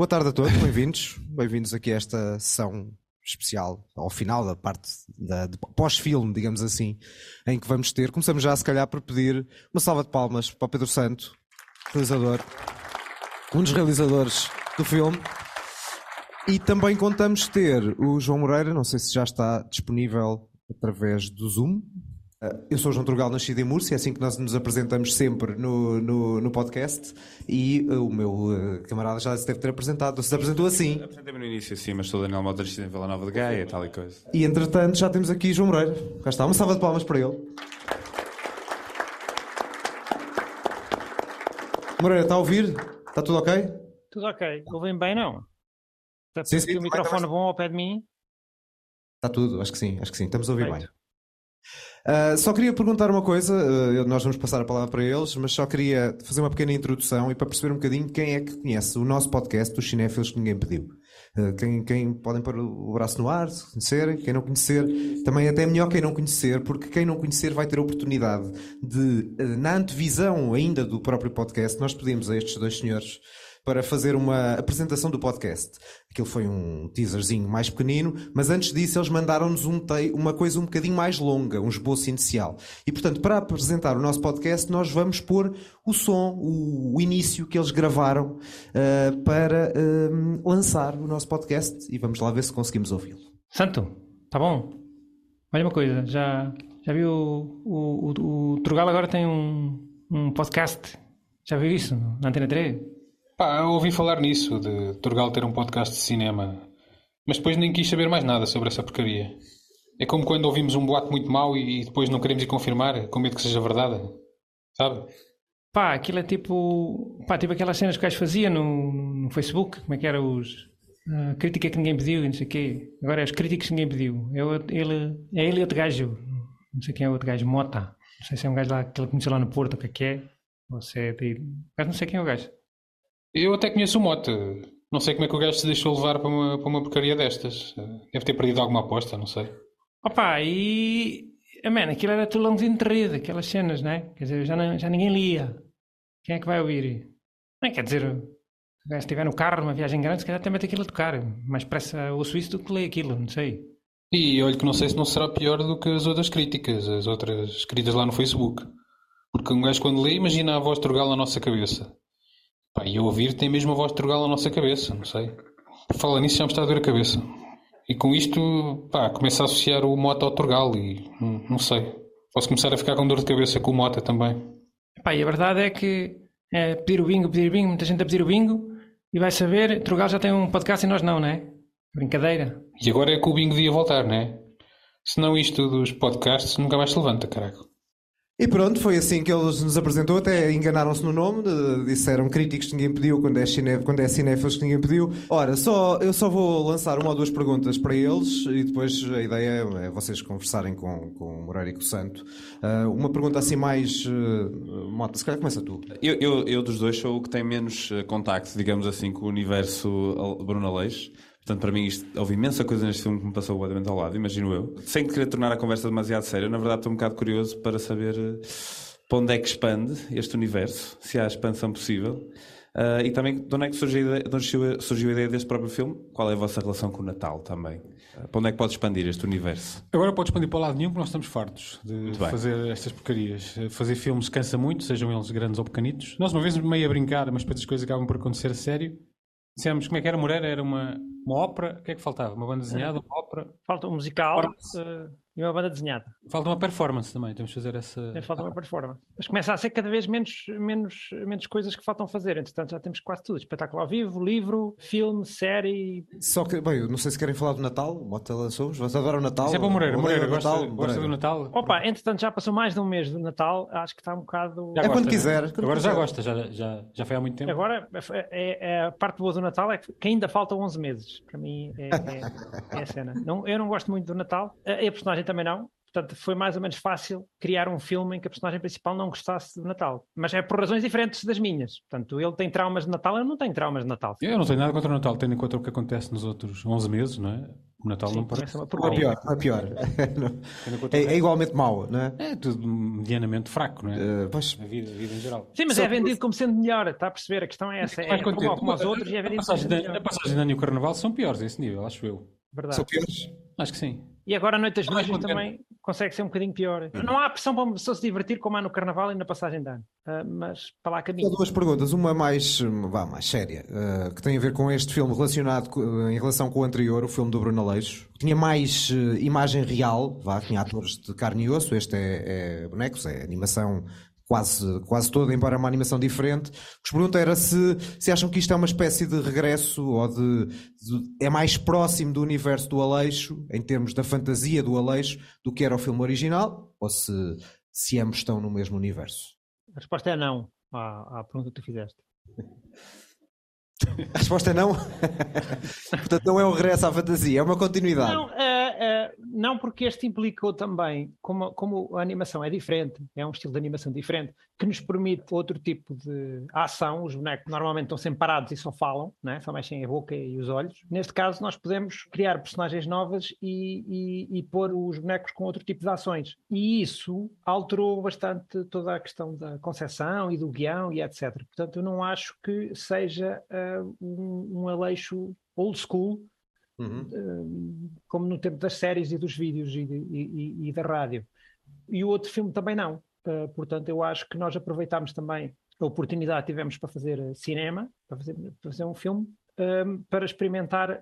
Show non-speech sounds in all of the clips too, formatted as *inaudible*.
Boa tarde a todos, bem-vindos. Bem-vindos aqui a esta sessão especial, ao final da parte da, pós-filme, digamos assim, em que vamos ter. Começamos já, se calhar, por pedir uma salva de palmas para o Pedro Santo, realizador, um dos realizadores do filme. E também contamos ter o João Moreira, não sei se já está disponível através do Zoom. Eu sou o João Turgal, nascido em Múrcia, é assim que nós nos apresentamos sempre no, no, no podcast. E o meu uh, camarada já se deve ter apresentado. Se apresentou assim. Apresentei-me no início, sim, mas sou Daniel Modres em Vila Nova de Gaia, tal e coisa. E entretanto já temos aqui João Moreira. Cá está, uma salva de palmas para ele. Moreira, está a ouvir? Está tudo ok? Tudo ok. Ouvem bem, não? Está Sim, sim, o microfone bom ao pé de mim? Está tudo, acho que sim, acho que sim. Estamos a ouvir Perfeito. bem. Uh, só queria perguntar uma coisa, uh, nós vamos passar a palavra para eles, mas só queria fazer uma pequena introdução e para perceber um bocadinho quem é que conhece o nosso podcast dos cinéfilos que ninguém pediu. Uh, quem, quem podem pôr o braço no ar, se conhecerem, quem não conhecer, também até melhor quem não conhecer, porque quem não conhecer vai ter a oportunidade de, na antevisão ainda do próprio podcast, nós pedimos a estes dois senhores para fazer uma apresentação do podcast. Aquilo foi um teaserzinho mais pequenino, mas antes disso eles mandaram-nos um uma coisa um bocadinho mais longa, um esboço inicial. E portanto, para apresentar o nosso podcast, nós vamos pôr o som, o, o início que eles gravaram ah, para ah, lançar o nosso podcast e vamos lá ver se conseguimos ouvi-lo. Santo, tá bom? Olha uma coisa, já, já viu o, o, o, o Trugal agora tem um, um podcast? Já viu isso na Antena 3? Pá, ouvi falar nisso, de Turgal ter um podcast de cinema, mas depois nem quis saber mais nada sobre essa porcaria. É como quando ouvimos um boato muito mau e depois não queremos ir confirmar, com medo que seja verdade. Sabe? Pá, aquilo é tipo. Pá, tipo aquelas cenas que o gajo fazia no, no Facebook, como é que era os. ah, crítica que ninguém pediu e não sei o quê. Agora é os críticos que ninguém pediu. É, ele, é ele e outro gajo. Não sei quem é o outro gajo, Mota. Não sei se é um gajo lá que ele conheceu lá no Porto, o que é que é. Ou se é de. Mas não sei quem é o gajo. Eu até conheço o Mota. Não sei como é que o gajo se deixou levar para uma, para uma porcaria destas. Deve ter perdido alguma aposta, não sei. Opa, e. Man, aquilo era tudo longo de rede, aquelas cenas, né? Quer dizer, já, não- já ninguém lia. Quem é que vai ouvir? Não, quer dizer, o gajo estiver no carro, numa viagem grande, se calhar até mete aquilo a tocar. Mais pressa ouço isso do que lê aquilo, não sei. E olho que não sei se não será pior do que as outras críticas, as outras escritas lá no Facebook. Porque um gajo quando lê imagina a voz de Turgal na nossa cabeça. Pá, e a ouvir tem mesmo a voz de Turgal na nossa cabeça, não sei. Por falar nisso já me está a doer a cabeça. E com isto, pá, começo a associar o Mota ao Turgal e hum, não sei. Posso começar a ficar com dor de cabeça com o Mota também. Epá, e a verdade é que é pedir o bingo, pedir o bingo, muita gente a pedir o bingo e vai saber, Trugal já tem um podcast e nós não, né? Brincadeira. E agora é que o bingo devia voltar, né? Senão isto dos podcasts nunca mais se levanta, caraca. E pronto, foi assim que eles nos apresentou, até enganaram-se no nome, disseram críticos que ninguém pediu, quando é, cine, quando é cinéfilos que ninguém pediu. Ora, só, eu só vou lançar uma ou duas perguntas para eles e depois a ideia é vocês conversarem com, com o Moreira e com o Santo. Ah, uma pergunta assim mais... Uh, Mota, se calhar começa tu. Eu, eu, eu dos dois sou o que tem menos eh, contacto, digamos assim, com o universo Bruno Aleixo. Portanto, para mim, isto, houve imensa coisa neste filme que me passou completamente ao lado, imagino eu. Sem querer tornar a conversa demasiado séria, na verdade estou um bocado curioso para saber eh, para onde é que expande este universo, se há expansão possível. Ah, e também, de onde é que surgiu a, ideia, de onde surgiu, a ideia deste próprio filme? Qual é a vossa relação com o Natal também? Ah, para onde é que pode expandir este universo? Agora podes expandir para o lado nenhum, porque nós estamos fartos de fazer estas porcarias. Fazer filmes cansa muito, sejam eles grandes ou pequenitos. Nós, uma vez, meio a brincar, mas depois as coisas acabam por acontecer a sério. Dissemos como é que era Moreira? Era uma, uma ópera. O que é que faltava? Uma banda desenhada, uma ópera. Falta um musical eh, e uma banda desenhada. Falta uma performance também. Temos de fazer essa. Tem falta uma performance. Mas começa a ser cada vez menos, menos, menos coisas que faltam fazer. Entretanto, já temos quase tudo: espetáculo ao vivo, livro, filme, série. Só que, bem, eu não sei se querem falar do Natal, o Mota lançou, vocês adoram o Natal. Isso é para o Moreira. Moreira, gosta, Natal, gosta do Moreira. Natal? Opa, entretanto, já passou mais de um mês do Natal. Acho que está um bocado. Já É quando gosta, quiser, quando Agora já quiser. gosta, já, já, já foi há muito tempo. Agora, é, é- a parte boa do Natal é que que ainda faltam 11 meses. Para mim, é, é- é a cena. Não, eu não gosto muito do Natal. A, personagem também não. Portanto, foi mais ou menos fácil criar um filme em que a personagem principal não gostasse de Natal. Mas é por razões diferentes das minhas. Portanto, ele tem traumas de Natal, eu não tenho traumas de Natal. Eu não tenho nada contra o Natal, tendo em conta o que acontece nos outros 11 meses, não é? O Natal não parece. Começa *laughs* Não é pior, não é pior. É, é igualmente mau, não é? É tudo medianamente fraco, não é? Eh, pois, A vida, a vida em geral. Sim, mas Só é por- vendido como sendo melhor, está a perceber? A questão é essa. É Vai como, como os outros e é a, vendido como passagem sendo de, a melhor. passagem de ano e o Carnaval são piores a esse nível, acho eu. Verdade. são piores. Acho que sim. E agora a Noite das contente. também consegue ser um bocadinho pior. Não há pressão para uma pessoa se divertir como há no Carnaval e na passagem de ano. Ah, mas para lá caminho. duas perguntas, uma mais, vá, mais séria, eh, que tem a ver com este filme relacionado co- em relação com o anterior, o filme do Bruno Aleixo. Tinha mais imagem real, vá, tinha atores de carne e osso, este é, é bonecos, é animação quase, quase toda, embora uma animação diferente. O que vos pergunto era se, se acham que isto é uma espécie de regresso ou de, de- é mais próximo do universo do Aleixo, em termos da fantasia do Aleixo, do que era o filme original, ou se, se ambos estão no mesmo universo. A resposta é não à, à pergunta que tu fizeste. *laughs* A resposta é não. *laughs* Portanto, não é um regresso à fantasia, é uma continuidade. Não, eh, eh, não, porque este implicou também, como, como a animação é diferente, é um estilo de animação diferente, que nos permite outro tipo de ação. Os bonecos normalmente estão sempre parados e só falam, né? só mexem a boca e os olhos. Neste caso, nós podemos criar personagens novas e, e, e pôr os bonecos com outro tipo de ações. E isso alterou bastante toda a questão da concepção e do guião e etc. Portanto, eu não acho que seja eh, um, um aleixo old school Uhum. eh, como no tempo das séries e dos vídeos e, de- e- e- e da rádio. E o outro filme também não. Eh, portanto, eu acho que nós aproveitámos também a oportunidade que tivemos para fazer eh, cinema, para fazer, para fazer um filme, eh, para experimentar eh,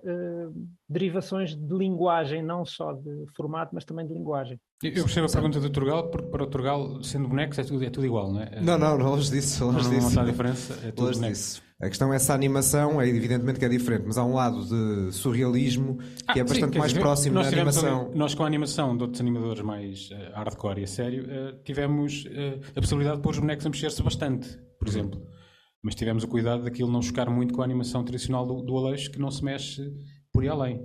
derivações de linguagem, não só de formato, mas também de linguagem. Eu percebo a pergunta do Turgal, porque para o Turgal, sendo bonecos, é tudo, é tudo igual, não é? Não, não, não, longe disso, Não, longe não, não disso. está a diferença, é tudo Longe disso. A questão é essa animação, é evidentemente que é diferente, mas há um lado de surrealismo que é Ah, sim, bastante quer mais dizer, próximo da animação. ali- nós com a animação de outros animadores mais eh, hardcore e a sério, eh, tivemos eh, a possibilidade de pôr os bonecos a mexer-se bastante, por exemplo. Mas tivemos o cuidado daquilo não chocar muito com a animação tradicional do, do Aleixo, que não se mexe por aí além.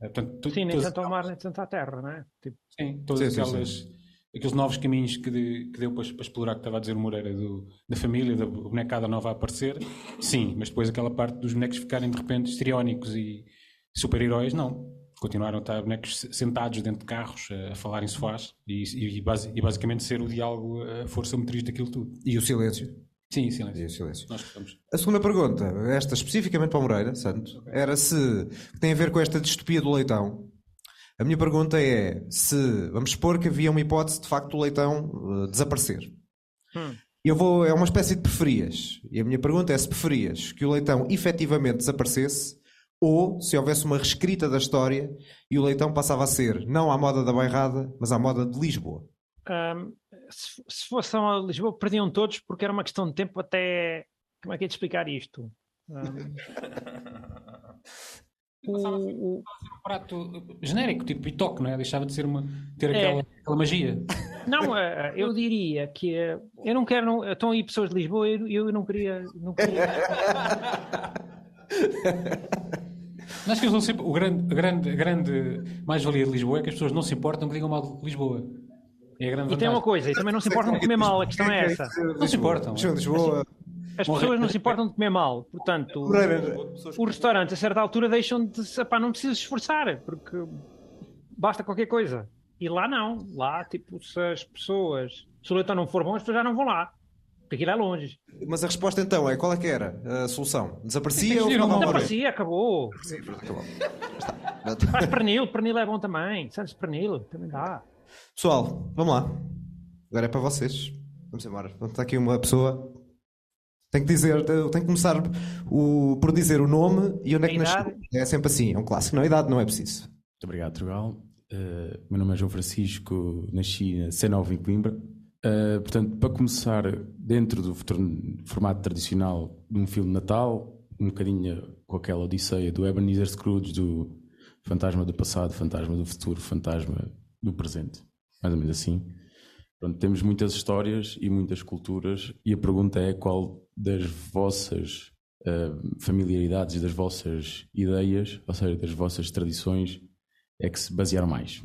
Portanto, tu- Sim, nem tanto ao mar, nem tanto à terra, não é? Tipo, Sim, todas Sim, sim, aquelas, aqueles novos caminhos que, de- que deu para, para explorar, que estava a dizer o Moreira, do- da família, da bonecada nova a aparecer, sim, mas depois aquela parte dos bonecos ficarem de repente histriónicos e super-heróis, não. Continuaram a estar bonecos se- sentados dentro de carros, a falar em sofás e, e, basi- e basicamente ser o diálogo a força motriz daquilo tudo. E o silêncio. Sim, E silêncio. o silêncio. A segunda pergunta, esta especificamente para o Moreira, Santo, era se tem a ver com esta distopia do leitão. A minha pergunta é se, vamos supor que havia uma hipótese de facto do leitão eh, desaparecer. Hum. Eu vou, é uma espécie de preferias. E a minha pergunta é se preferias que o leitão efetivamente desaparecesse ou se houvesse uma reescrita da história e o leitão passava a ser não à moda da bairrada, mas à moda de Lisboa. Ahm, se, se fossem a Lisboa, perdiam todos porque era uma questão de tempo até. Como é que é de explicar isto? Ahm, *laughs* o- o- Um prato genérico, tipo pitoque, não é? Deixava de ser uma, ter É. aquela, aquela magia. não, eh, eu diria que eh, eu não quero. Não, estão aí pessoas de Lisboa, eu, eu não queria. Não queria Acho que eles não sempre. O grande, a grande, grande mais-valia de Lisboa é que as pessoas não se importam que digam mal de Lisboa. É a grande e tem uma coisa, e também não se importam de comer mal, a questão é essa. Não se importam. Lisboa, As pessoas não se importam de comer mal, portanto, Moreira, os restaurantes a certa altura deixam de. se- Pá, não precisas esforçar, porque basta qualquer coisa. E lá não. Lá, tipo, se as pessoas. Se o leitão não for bom, as pessoas já não vão lá. Porque aquilo é longe. Mas a resposta então é qual é que era a solução? Desaparecia ou não, a Não morrer? parecia, acabou. Faz *laughs* pernil, pernil é bom também. Santos pernil, também dá. Pessoal, vamos lá. Agora é para vocês. Vamos embora. Está aqui uma pessoa. Tem que dizer, tem que começar o- por dizer o nome e onde é que nasceu. É sempre assim, é um clássico. Não, a idade não é preciso. Muito obrigado, Trugal. Uh, meu nome é João Francisco, nasci na C9 em Coimbra. Uh, portanto, para começar, dentro do for- formato tradicional de um filme de Natal, um bocadinho com aquela odisseia do Ebenezer Scrooge, do fantasma do passado, fantasma do futuro, fantasma do presente. Mais ou menos assim. Pronto, temos muitas histórias e muitas culturas, e a pergunta é qual das vossas uh, familiaridades e das vossas ideias, ou seja, das vossas tradições, é que se basearam mais.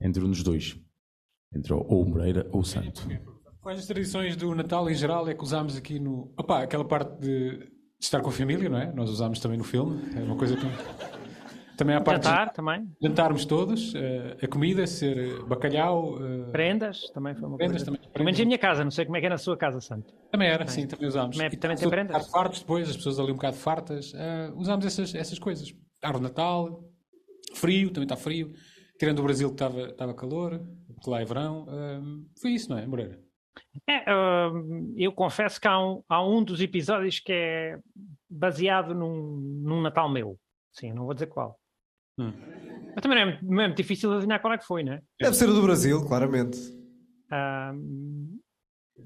entre um dos dois. Entre ou Moreira ou Santo. Quais as tradições do Natal em geral é que usámos aqui no. Opá, aquela parte de estar com a família, não é? Nós usámos também no filme. É uma coisa que. Também há a parte Jantar de também. jantarmos todos, eh, a comida ser eh, bacalhau. eh, Prendas também foi uma Prendas coisa. também. Pelo menos em minha casa, não sei como é que é na sua casa, Santo. Também era, sim, também usámos. Também- E também tem prendas? Um fartos depois, as pessoas ali um bocado fartas. eh, usámos essas, essas coisas. Árvore de Natal, frio, também está frio. Tirando o Brasil que estava, estava calor, porque lá é verão. eh, foi isso, não é, Moreira? É, eu confesso que há um, há um dos episódios que é baseado num, num Natal meu. Sim, não vou dizer qual. Hum. Mas também não é, muito- não é muito difícil de adivinhar qual é que foi, não é? Deve ser o do Brasil, claramente. Hum,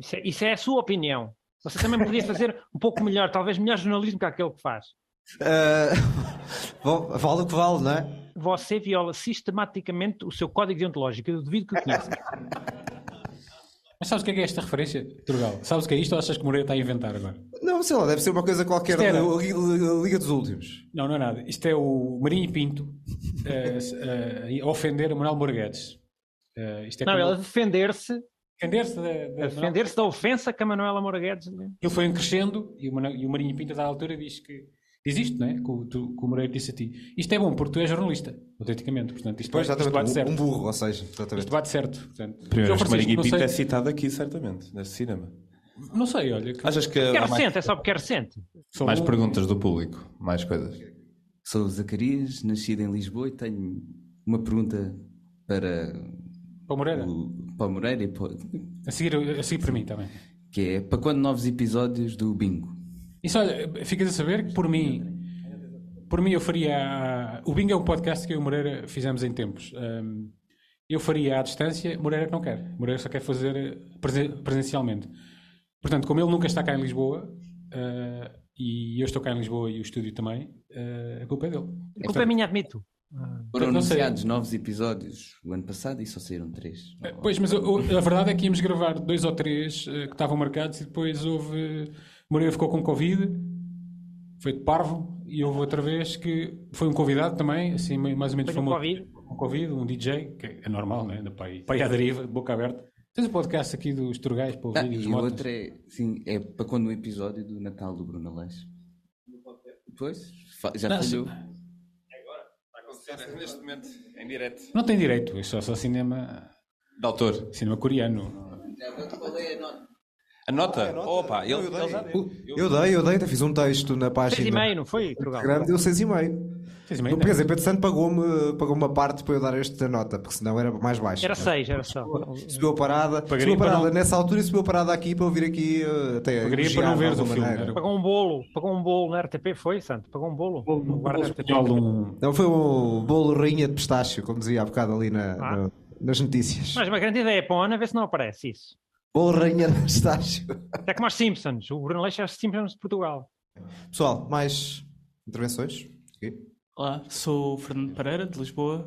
isso, é, isso é a sua opinião. Você também podia fazer um pouco melhor, talvez melhor jornalismo que aquele que faz. Ah, *laughs* bom, vale o que vale, não é? Você viola sistematicamente o seu código deontológico. Eu duvido que o conheça. Mas sabes o que é, que é esta referência, Turgal? Sabes o que é isto ou achas que Moreira está a inventar agora? Não, sei lá, deve ser uma coisa qualquer Isto era- da Liga, dos Últimos. Não, não é nada. Isto é o Marinho e Pinto eh, eh, a ofender o Manuel Morguedes. Eh, isto é Não, como- ele a defender-se defender-se da, da- a defender-se da ofensa que a Manuela Moura Guedes lhe- Ele foi um crescendo e o, Mano- e o Marinho Pinto, a dada altura, diz que. Diz isto, não é? Que o, tu- que o Moreira disse a ti. Isto é bom porque tu és jornalista, autenticamente. Portanto, isto, Pois, isto bate exatamente, certo. um, um burro, ou seja, Isto exatamente. bate certo. Portanto, Primeiro, Marinho Pinto sei- é citado aqui, certamente, nesse cinema. Não sei, olha. que- Achas que é há mais, recente, é só porque é recente. sou mais um- perguntas do público? Mais coisas? Sou o Zacarias, nascido em Lisboa e tenho uma pergunta para Para o Moreira. o, para o Moreira, e para- A seguir, a seguir para mim também. que é para quando novos episódios do Bingo? Isso, olha, ficas a saber que por mim, por mim eu faria. O Bingo é um podcast que eu e o Moreira fizemos em tempos. Ahm, eu faria à distância, Moreira que não quer. Moreira só quer fazer eh, presen- presencialmente. Portanto, como ele nunca está cá em Lisboa, ah, e eu estou cá em Lisboa e o estúdio também, ah, a culpa é dele. A culpa é minha, admito. Foram anunciados novos episódios o ano passado e só saíram três. Eh, Pois, mas o- a verdade é que íamos gravar dois ou três que estavam marcados e depois houve. Moreira ficou com Covid, foi de parvo, e houve outra vez que foi um convidado também, assim, mais ou menos Foi com famoso. Covid? Com Covid, um DJ, que é normal, né? Da pai, pai à deriva, de boca aberta. Tens o podcast aqui dos Turgais para Ah, ouvir e os e o motos. outro é, sim, é para quando o episódio do Natal do Bruno Aleixo. Pois, já Não, falhou. Neste momento, em direto. Não tem direito, é só, só cinema, De autor. cinema coreano. A nota? Opa, ele, ele já deu. Eu dei, eu dei, até fiz um texto na página. Seis e meio, não foi, Trugal? Instagram deu 6,5. Não, né? quer dizer, Pedro Santo pagou-me pagou uma parte para eu dar esta nota, porque senão era mais baixo. Era seis, era só. Subiu a parada, subiu a para parada não- nessa altura e subiu a parada aqui para eu vir aqui eh, até Pagaria para não ver o filme. Era Pagou um bolo, pagou um bolo na RTP, foi, Santo? Pagou um bolo da um espanhol de um. Não, foi um bolo rainha de pistácio, como dizia há bocado ali na, Ah. no- nas notícias. Mas uma grande ideia para a ver se não aparece isso. Bolo rainha de pistácio. É como os Simpsons, o Bruno Leixo é os Simpsons de Portugal. Pessoal, mais intervenções? Aqui. Olá, sou Fernando Pereira, de Lisboa,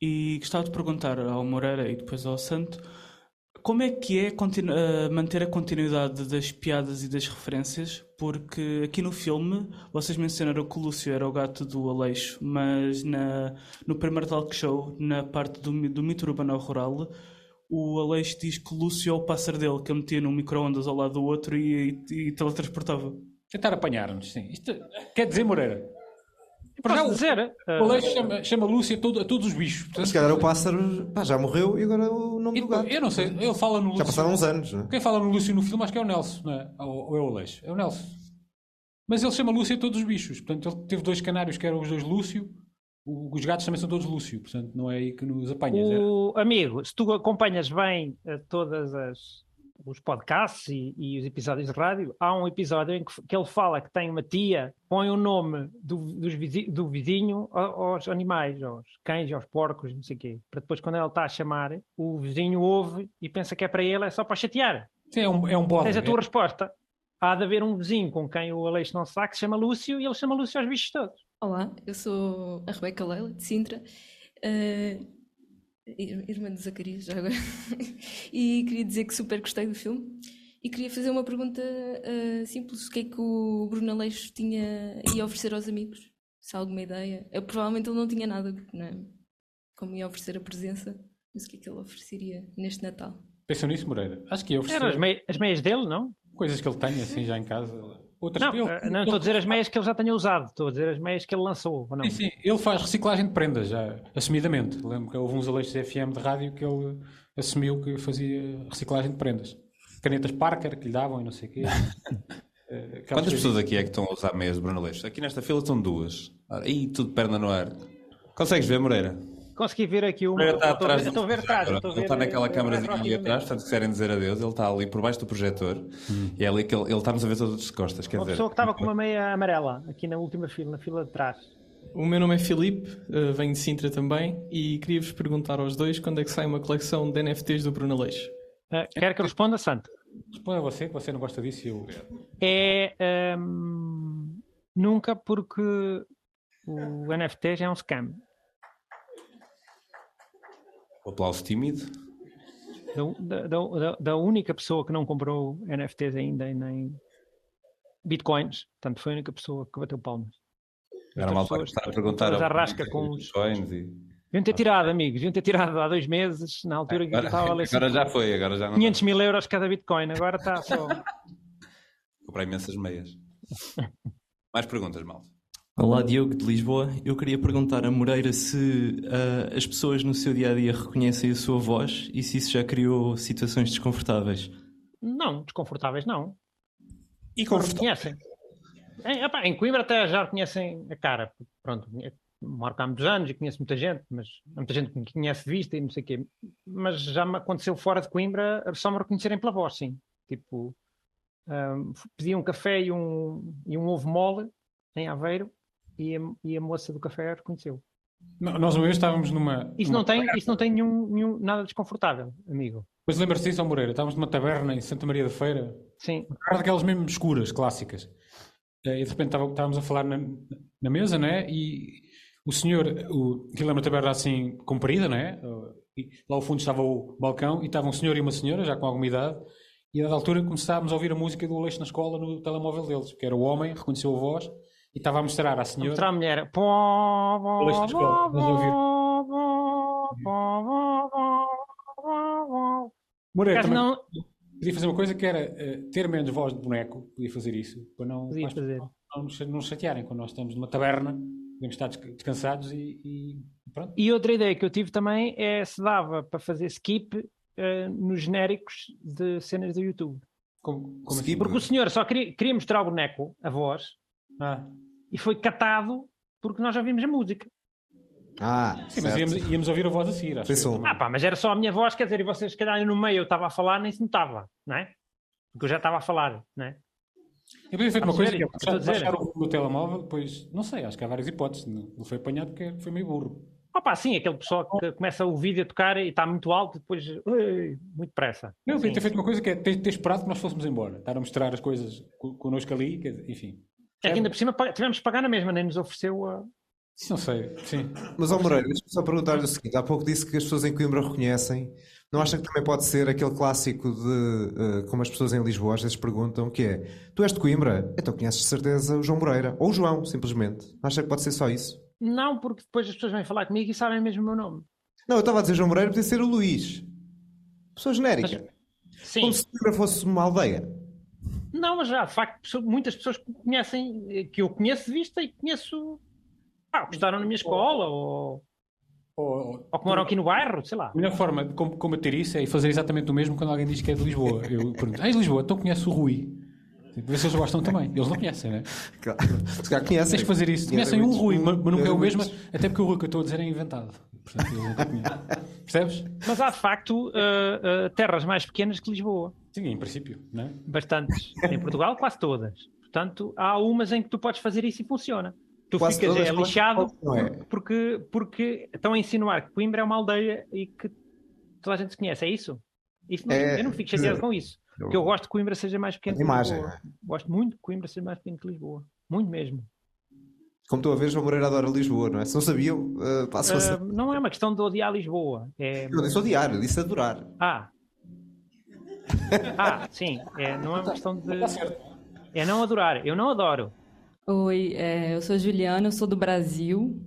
e gostava de perguntar ao Moreira e depois ao Santo como é que é eh, manter a continuidade das piadas e das referências, porque aqui no filme vocês mencionaram que o Lúcio era o gato do Aleixo, mas na, no primeiro talk show, na parte do, do mito urbano rural, o Aleixo diz que o Lúcio é o pássaro dele, que eu metia num micro-ondas ao lado do outro e, e, e teletransportava. Tentar apanhar-nos, sim. Isto quer dizer, Moreira. Para já, Posso o- dizer? O eh, Aleixo chama, chama Lúcia a, todo- a todos os bichos. Portanto, Se calhar o pássaro pá, já morreu e agora é o nome e do gato. eu não sei, ele fala no Já Lúcio. passaram uns anos, não é? Quem fala no Lúcio no filme acho que é o Nelson, não é? Ou, ou é o Aleixo? É o Nelson. Mas ele chama Lúcio a todos os bichos. Portanto, ele teve dois canários que eram os dois Lúcio. O- os gatos também são todos Lúcio. Portanto, não é aí que nos apanhas. é? O amigo, se tu acompanhas bem eh, todas as os podcasts e, e os episódios de rádio, há um episódio em que, que ele fala que tem uma tia, põe o nome do, dos vizi- do vizinho ao- aos animais, aos cães, aos porcos, não sei o quê. Para depois, quando ele está a chamar, o vizinho ouve e pensa que é para ele, é só para chatear. Sim, é um, é um bode. Tens a tua É- resposta. Há de haver um vizinho com quem o Aleixo não se dá, que se chama Lúcio, e ele chama Lúcio aos bichos todos. Olá, eu sou a Rebeca Leila, de Sintra, ir- irmã de Zacarias, já agora, *laughs* e queria dizer que super gostei do filme e queria fazer uma pergunta eh, simples: o que é que o Bruno Aleixo tinha a oferecer aos amigos? Se há alguma ideia? Eu, provavelmente ele não tinha nada, não é? Como ia oferecer a presença, Mas o que é que ele ofereceria neste Natal? Pensam nisso, Moreira? Acho que eu Eram as, mei- as meias dele, não? coisas que ele tem assim já em casa. Outras Não, ele- eh, não estou a dizer as meias que ele já tenha usado, estou a dizer as meias que ele lançou, ou não? Sim, sim. Ele faz reciclagem de prendas, já, assumidamente. Lembro que houve uns aleixos FM de rádio que ele assumiu que fazia reciclagem de prendas. Canetas Parker que lhe davam e não sei o quê. *laughs* Eh, Quantas coisas- pessoas aqui é que estão a usar meias de Bruno Leixo? Aqui nesta fila estão duas. Ora, Ih, tudo perna no ar. Consegues ver, Moreira? Consegui ver aqui uma. Moreira está estou a atrás ver- do Estou a ver atrás. Ele ver, está naquela câmarazinha ali atrás, portanto, se quiserem dizer adeus, ele está ali por baixo do projetor e é ali que ele, ele está-nos a ver todos de costas. Quer Uma dizer, pessoa que estava com uma meia amarela aqui na última fila, na fila de trás. O meu nome é Filipe, eh, venho de Sintra também e queria-vos perguntar aos dois quando é que sai uma coleção de NFTs do Bruno Leixo. Eh, quer que eu responda, Santo? Responda a você, que você não gosta disso. e Eu... É. ehm, nunca, porque o NFT já é um scam. O aplauso tímido. Da, da, da- da única pessoa que não comprou NFTs ainda e nem bitcoins, portanto, foi a única pessoa que bateu palmas. Era mal pessoas estar a perguntar ao- arrasca com os- bitcoins e... Deviam ter tirado, amigos, deviam ter tirado há dois meses, na altura que estava a ler *laughs* agora já foi, agora já não. 500 mil euros cada bitcoin, agora está só. *laughs* Comprar imensas meias. *laughs* Mais perguntas, mal. Olá, Diogo de Lisboa. Eu queria perguntar a Moreira se ah, as pessoas no seu dia a dia reconhecem a sua voz e se isso já criou situações desconfortáveis. Não, desconfortáveis não. E Não reconhecem. Em, epá, em Coimbra até já reconhecem a cara. Pronto, moro cá há muitos anos e conheço muita gente, mas há muita gente que me conhece de vista e não sei o quê. Mas já me aconteceu fora de Coimbra só me reconhecerem pela voz, sim. Tipo, ahm, pedi um café e um, e um ovo mole em Aveiro e a, e a moça do café reconheceu. Nós uma vez estávamos numa. Isso numa não tem, taberna. isso não tem nenhum, nenhum- nada desconfortável, amigo. Mas lembra-se disso, Moreira? Estávamos numa taberna em Santa Maria da Feira. Sim. Era daquelas mesmo escuras, clássicas. Eh, E de repente estávamos a falar na, na mesa, né? E o senhor, o, aquilo era uma taberna assim comprida, né? E lá ao fundo estava o balcão e estava um senhor e uma senhora, já com alguma idade. E a dada altura começámos a ouvir a música do Leixo na escola no telemóvel deles, porque era o homem, reconheceu a voz e estava a mostrar à A senhora. mostrar a mulher. Pó, pó, pó, pó, pó, pó, pó, pó. Moreira, não- podia fazer uma coisa que era eh, ter menos voz de boneco, podia fazer isso, para não, Podia as fazer. não nos, não nos chatearem quando nós estamos numa taberna, podemos estar desca- descansados e, e pronto. E outra ideia que eu tive também é se dava para fazer skip eh, nos genéricos de cenas do YouTube. Como, como Skip? assim? Porque o senhor só queria, queria mostrar o boneco, a voz, Ah, e foi catado porque nós já vimos a música. Ah, sim, mas íamos, íamos ouvir a voz a seguir. Acho também. Ah pá, mas era só a minha voz, quer dizer, e vocês, se calhar, no meio eu estava a falar, nem se notava, não é? Porque eu já estava a falar, não é? Eu podia ter feito uma coisa que é baixar, dizer. baixar o, o telemóvel, depois, não sei, acho que há várias hipóteses. Não, não foi apanhado porque foi meio burro. Ah pá, sim, aquele pessoal que começa o vídeo a tocar e está muito alto e depois, ui, muito pressa. Não, eu podia ter feito uma coisa que é ter, ter esperado que nós fôssemos embora. Estar a mostrar as coisas co- connosco ali, quer dizer, enfim. É que ainda por cima tivemos que pagar na mesma, nem nos ofereceu a. Isso não sei, sim. Mas, ó Moreira, deixa-me só perguntar-lhe o seguinte: há pouco disse que as pessoas em Coimbra reconhecem. Não acha que também pode ser aquele clássico de eh, como as pessoas em Lisboa às vezes perguntam: que é, tu és de Coimbra? Então conheces de certeza o João Moreira. Ou o João, simplesmente. Não acha que pode ser só isso? Não, porque depois as pessoas vêm falar comigo e sabem mesmo o meu nome. Não, eu estava a dizer João Moreira, podia ser o Luís. Pessoa genérica. Sim. Como se Coimbra fosse uma aldeia. Não, mas já, de facto, muitas pessoas que conhecem, eh, que eu conheço de vista e conheço. Ah, que estudaram na minha escola ou, Ou, ou que moram aqui no bairro, sei lá. A melhor forma de com- combater isso é fazer exatamente o mesmo quando alguém diz que é de Lisboa. Eu pergunto, ah, és de Lisboa, então conheces o Rui. Tipo, Vê se eles gostam também. Eles não conhecem, né? Claro. Se calhar conhecem. Tens que fazer isso. Conhecem um Rui, mas mas nunca é o mesmo, até porque o Rui que eu estou a dizer é inventado. Portanto. *laughs* Percebes? Mas há de facto eh, eh, terras mais pequenas que Lisboa. Sim, em princípio, não é? Bastantes. Em Portugal, *laughs* quase todas. Portanto, há umas em que tu podes fazer isso e funciona. Tu Quase ficas todas, é, lixado todas, é? porque, porque estão a insinuar que Coimbra é uma aldeia e que toda a gente se conhece. É isso? isso não- É, eu não fico chateado com isso. eu- Porque eu gosto que Coimbra seja mais pequeno A que imagem, Lisboa. é? Gosto muito que Coimbra seja mais pequeno que Lisboa. Muito mesmo. Como estou a ver, João Moreira adora Lisboa, não é? Se não sabiam, uh, passo a Ah, ser. não é uma questão de odiar Lisboa. É... Eu não disse odiar, eu disse adorar. Ah. *laughs* Ah, sim. É, não é uma questão de. É não adorar. Eu não adoro. Oi, é, eu sou Juliana, eu sou do Brasil.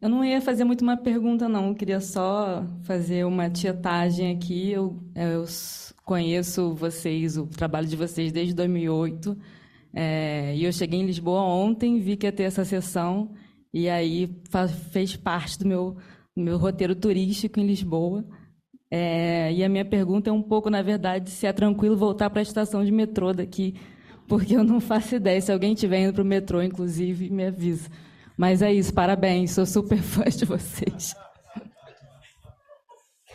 Eu não ia fazer muito uma pergunta, não. Eu queria só fazer uma tietagem aqui. Eu, eu s- conheço vocês, o trabalho de vocês desde 2008. É, e eu cheguei em Lisboa ontem, vi que ia ter essa sessão. E aí fa- fez parte do meu, do meu roteiro turístico em Lisboa. É, e a minha pergunta é um pouco, na verdade, se é tranquilo voltar para a estação de metrô daqui, porque eu não *laughs* faço ideia. Se alguém estiver indo para o metrô, inclusive, me avisa. Mas é isso, parabéns, sou super *laughs* fã de vocês.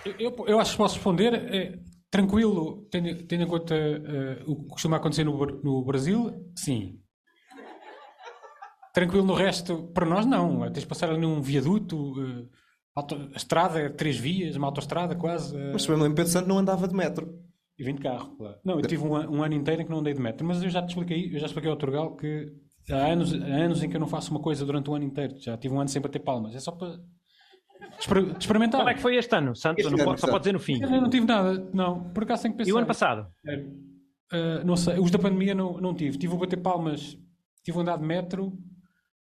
Eu, eu- eu acho que posso responder é, tranquilo, tendo, tendo em conta eh, o que costuma acontecer no, no Brasil, sim. Tranquilo no resto, para nós não. Tens de passar ali num viaduto, eh, auto- a estrada é três vias, uma autoestrada quase. eh, Mas também me lembro Pedro Santo não andava de metro. E vim de carro, claro. Não, eu tive um, um ano inteiro em que não andei de metro, mas eu já te expliquei, eu já expliquei ao Turgal que há anos, há anos em que eu não faço uma coisa durante o ano inteiro. Já tive um ano sem bater palmas. É só para exper- experimentar. Como é que foi este ano, Santos? Não pode- só pode dizer no fim. Eu não tive nada, não. Por acaso tenho que pensar. E o ano passado? Uh, não sei, os da pandemia não, não tive. Tive o bater palmas, tive o andar de metro,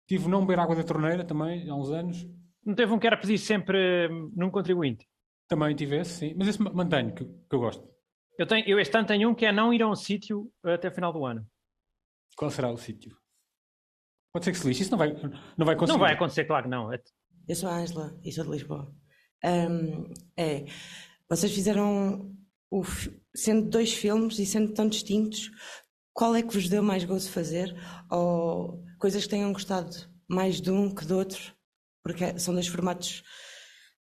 tive não beber água da torneira também, há uns anos. Não teve um que era pedir sempre hum, num contribuinte? Também tive esse, sim. Mas esse ma- mantenho, que, que eu gosto. Eu, tenho, eu este ano tenho um que é não ir a um sítio até o final do ano. Qual será o sítio? Pode ser que se lixe, isso não vai, não vai conseguir. Não vai acontecer, claro que não. É- Eu sou a Ângela e sou de Lisboa. Ahm, é, vocês fizeram, o sendo dois filmes e sendo tão distintos, qual é que vos deu mais gozo fazer? Ou coisas que tenham gostado mais de um que do outro? Porque são dois formatos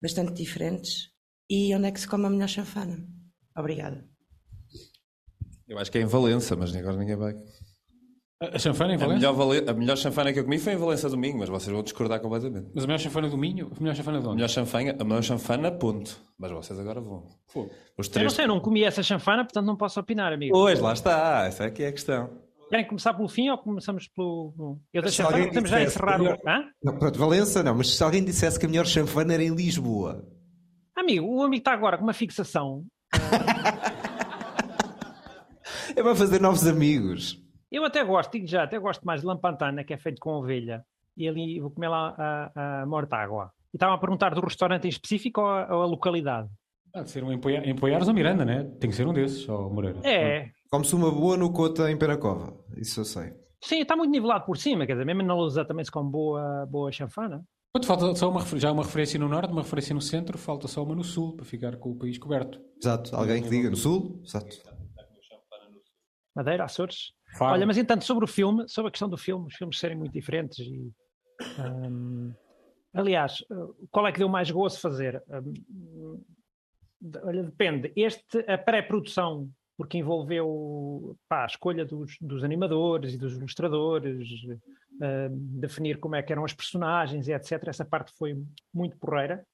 bastante diferentes. E onde é que se come a melhor chanfana? Obrigada. Eu acho que é em Valença, mas agora ninguém vai. A chanfana em A Valença? melhor, vale- a melhor chanfana que eu comi foi em Valença domingo, mas vocês vão discordar completamente. Mas a melhor chanfana do Minho? A melhor chanfana de A onde? melhor chanfana, a melhor chanfana, ponto. Mas vocês agora vão. Os Eu três. não sei, eu não comi essa chanfana, portanto não posso opinar, amigo. Pois, lá está. Essa é que é a questão. Querem começar pelo fim ou começamos pelo. Eu chanfana alguém podemos já dissesse encerrar o. melhor- Hã? Não, pronto, Valença não, mas se alguém dissesse que a melhor chanfana era em Lisboa. Amigo, o amigo está agora com uma fixação. É para fazer novos amigos. Eu até gosto, digo já, até gosto mais de lampantana, que é feito com ovelha. E ali vou comer lá a, a mortágua. E estava a perguntar do restaurante em específico ou a, ou a localidade? Há de ser um em Poiares ou Miranda, né? Tem que ser um desses, ou Moreira. É, Come-se uma boa no Cota em Penacova. Isso eu sei. sim, está muito nivelado por cima, quer dizer, mesmo na Lousa também se come boa, boa chanfana. Pronto, falta só uma, já uma referência no norte, uma referência no centro, falta só uma no sul, para ficar com o país coberto. Exato. Alguém que diga no Sul? Exato. Madeira, Açores. Faro. Olha, mas entanto, sobre o filme, sobre a questão do filme, os filmes serem muito diferentes e. hum, aliás, qual é que deu mais gozo fazer? De- olha, depende. Este, a pré-produção, porque envolveu pá, a escolha dos, dos animadores e dos ilustradores, hum, definir como é que eram as personagens e etc. Essa parte foi muito porreira.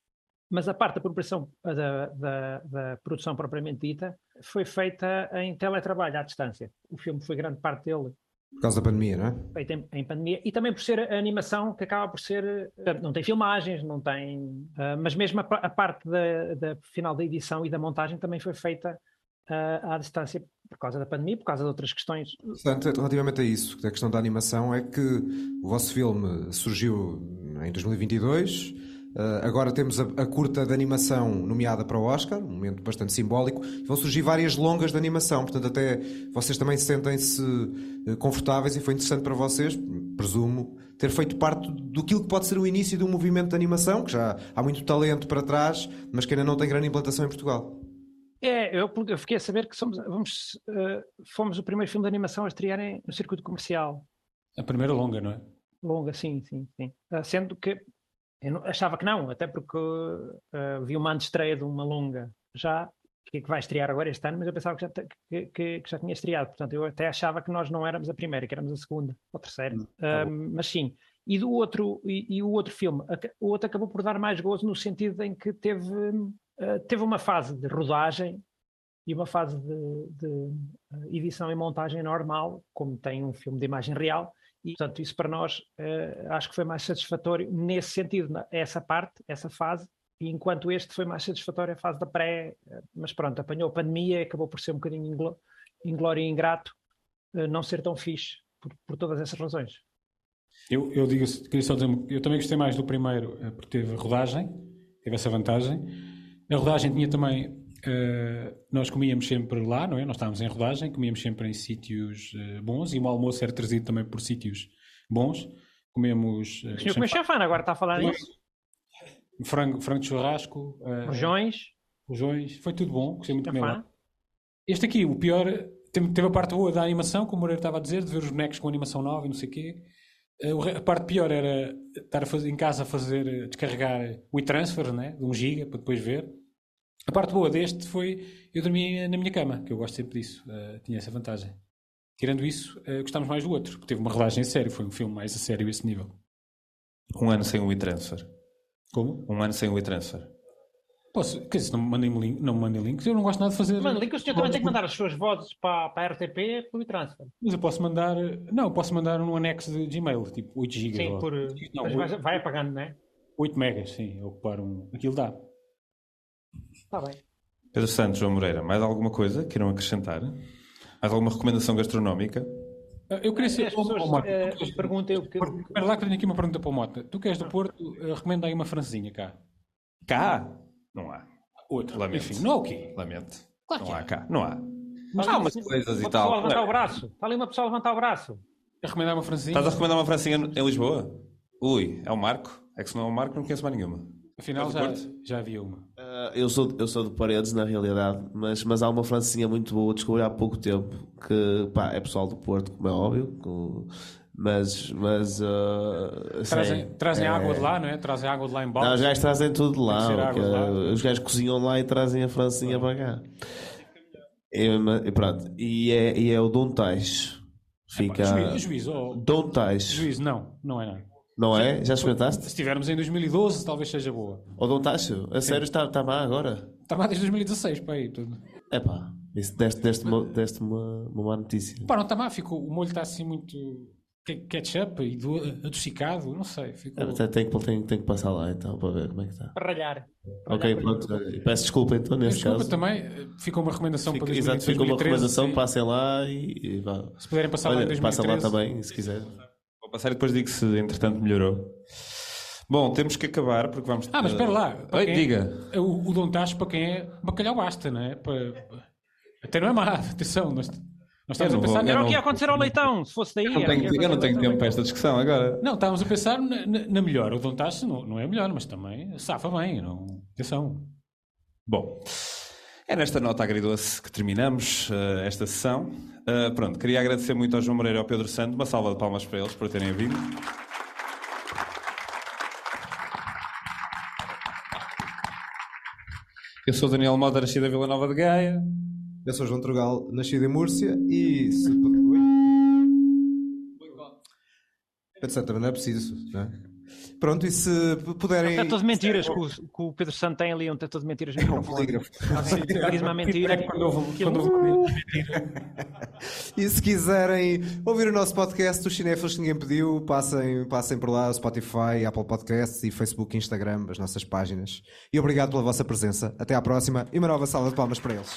Mas a parte da preparação da, da, da produção propriamente dita foi feita em teletrabalho à distância. O filme foi grande parte dele Por causa da pandemia, não é? feito em, em pandemia e também por ser a animação que acaba por ser eh, não tem filmagens, não tem eh, mas mesmo a, a parte da, da final da edição e da montagem também foi feita eh, à distância por causa da pandemia, por causa de outras questões. Portanto, relativamente a isso, da questão da animação, é que o vosso filme surgiu em 2022. Uh, agora temos a, a curta de animação nomeada para o Oscar, um momento bastante simbólico. Vão surgir várias longas de animação, portanto, até vocês também sentem-se uh, confortáveis e foi interessante para vocês, presumo, ter feito parte do que pode ser o início de um movimento de animação, que já há muito talento para trás, mas que ainda não tem grande implantação em Portugal. É, eu, eu fiquei a saber que somos, vamos, eh, fomos o primeiro filme de animação a estrear em- no circuito comercial. A primeira longa, não é? Longa, sim, sim, sim. Ah, sendo que eu não- achava que não, até porque ah, vi uma antestreia de uma longa já, que, que vai estrear agora este ano, mas eu pensava que já, que, que- que já tinha estreado. Portanto, eu até achava que nós não éramos a primeira, que éramos a segunda ou a terceira. Ah, mas sim. E do outro, e, e o outro filme, o outro acabou por dar mais gozo no sentido em que teve, ah, teve uma fase de rodagem e uma fase de, de, ah, edição e montagem normal, como tem um filme de imagem real, e, portanto, isso para nós eh, acho que foi mais satisfatório nesse sentido, essa parte, essa fase, e enquanto este foi mais satisfatório a fase da pré, eh, mas pronto, apanhou a pandemia e acabou por ser um bocadinho inglo- inglório e ingrato eh, não ser tão fixe por, por todas essas razões. Eu, eu digo, queria só dizer, eu também gostei mais do primeiro, eh, porque teve rodagem, teve essa vantagem. A rodagem tinha também, eh, nós comíamos sempre lá, não é? Nós estávamos em rodagem, comíamos sempre em sítios eh, bons e o almoço era trazido também por sítios bons. Comemos. O senhor comeu chafana, agora está a falar nisso. frango, frango de churrasco, eh, Rojões. rojões, foi tudo bom, gostei muito comer lá. Este aqui, o pior, teve, a parte boa da animação, como o Moreira estava a dizer, de ver os bonecos com animação nova e não sei o quê. A parte pior era estar fazer, em casa a fazer, descarregar o e-transfer, né, de 1 giga, para depois ver. A parte boa deste foi, eu dormia na minha cama, que eu gosto sempre disso, eh, tinha essa vantagem. Tirando isso, eh, gostámos mais do outro, porque teve uma rodagem a sério, foi um filme mais a sério a esse nível. Um ano sem o e-transfer. Como? Um ano sem o e-transfer. Posso, quer dizer, não me mandem link, não me mandem links, eu não gosto nada de fazer. Mano, link o senhor também tem que mandar as suas vozes para, para a RTP por transfer. Mas eu posso mandar. Não, eu posso mandar um anexo de Gmail, tipo 8 GB. Sim, ou- por, não, mas 8, vai, vai apagando, não é? 8 megas, sim, ocupar um. Aquilo dá. Está bem. Pedro Santos, João Moreira, mais alguma coisa queiram acrescentar? Mais alguma recomendação gastronómica? Eu queria ser. As pessoas perguntam o que. Espera lá que eu tenho aqui uma pergunta para o Mota. Tu que és do Porto, eh, recomenda aí uma francesinha cá. Cá? Não há. Outra. Lamento. Enfim, não é o quê? Lamento. Claro não que há é. cá. Não há. Mas há há umas uma- coisas e uma tal. pessoa a levantar Não é? o braço. Está ali uma pessoa a levantar o braço. A recomendar uma francesinha. Estás a recomendar uma francinha em Lisboa? Ui, é o Marco? É que se não é o Marco, não conheço mais nenhuma. Afinal, do já, já havia uma. Ah, eu, sou, eu sou de Paredes, na realidade, mas, mas há uma francesinha muito boa, descobri há pouco tempo, que pá, é pessoal do Porto, como é óbvio, com- mas. mas ah, Trazem, sim, trazem é- água de lá, não é? Trazem água de lá em balde. Não, os gajos trazem tudo de lá, porque, de lá. os gajos cozinham lá e trazem a francesinha para cá. E, e pronto, e é, e é o Dom Tais. Fica. Juiz, juiz, oh, Dom Tais. juiz, não, não é nada. Não é? Já experimentaste? Se estivermos em 2012, talvez seja boa. O Dom Tacho? A sério, está, está má agora? Está má desde 2016, para aí. Tudo. É pá, isso deste, deste, uma, deste uma, uma má notícia. Pá, não está má, ficou, o molho está assim muito ke- ketchup e do- adocicado, não sei. Ficou... Até tem, que- tem, tem que passar lá então para ver como é que está. Para ralhar. Ok, pronto. Peço desculpa então nesse Desculpa caso. também, eh, ficou uma recomendação Fica, para exato, 2013, fica uma 2013, recomendação, sim. passem lá e, e vá. Se puderem passar lá em Olha, Passa lá 2013. também, se quiser. Passar e depois digo se entretanto melhorou. Bom, temos que acabar porque vamos. Ah, mas espera lá. Oi, quem- diga. O, o Dom Tacho, para quem é bacalhau basta, não é? Para- até não é má, *laughs* atenção. Nós, nós estamos Eu a pensar... vou- Era o não- que ia acontecer ao leitão, se fosse daí. Eu não o tenho, eu não tenho tempo para esta discussão agora. Não, estávamos a pensar na, na- na melhor. O Dom Tacho não, não é melhor, mas também safa bem. Não... Atenção. Bom, é nesta nota agridoce que terminamos eh, esta sessão. Eh, pronto, queria agradecer muito ao João Moreira e ao Pedro Santo. Uma salva de palmas para eles por terem vindo. Eu sou Daniel Mota, nascido em Vila Nova de Gaia. Eu sou João Trugal, nascido em Múrcia e se. Pedro Santo, não é preciso, não é? Pronto, e se puderem. Um tetor de mentiras que o, que o Pedro Santo tem ali, um tetor de mentiras no microfone. polígrafo. Diz uma mentira. É quando houve- quando houve- *laughs* E se quiserem ouvir o nosso podcast, os cinéfilos que ninguém pediu, passem, passem por lá, Spotify, Apple Podcasts e Facebook e Instagram, as nossas páginas. E obrigado pela vossa presença. Até à próxima e uma nova salva de palmas para eles.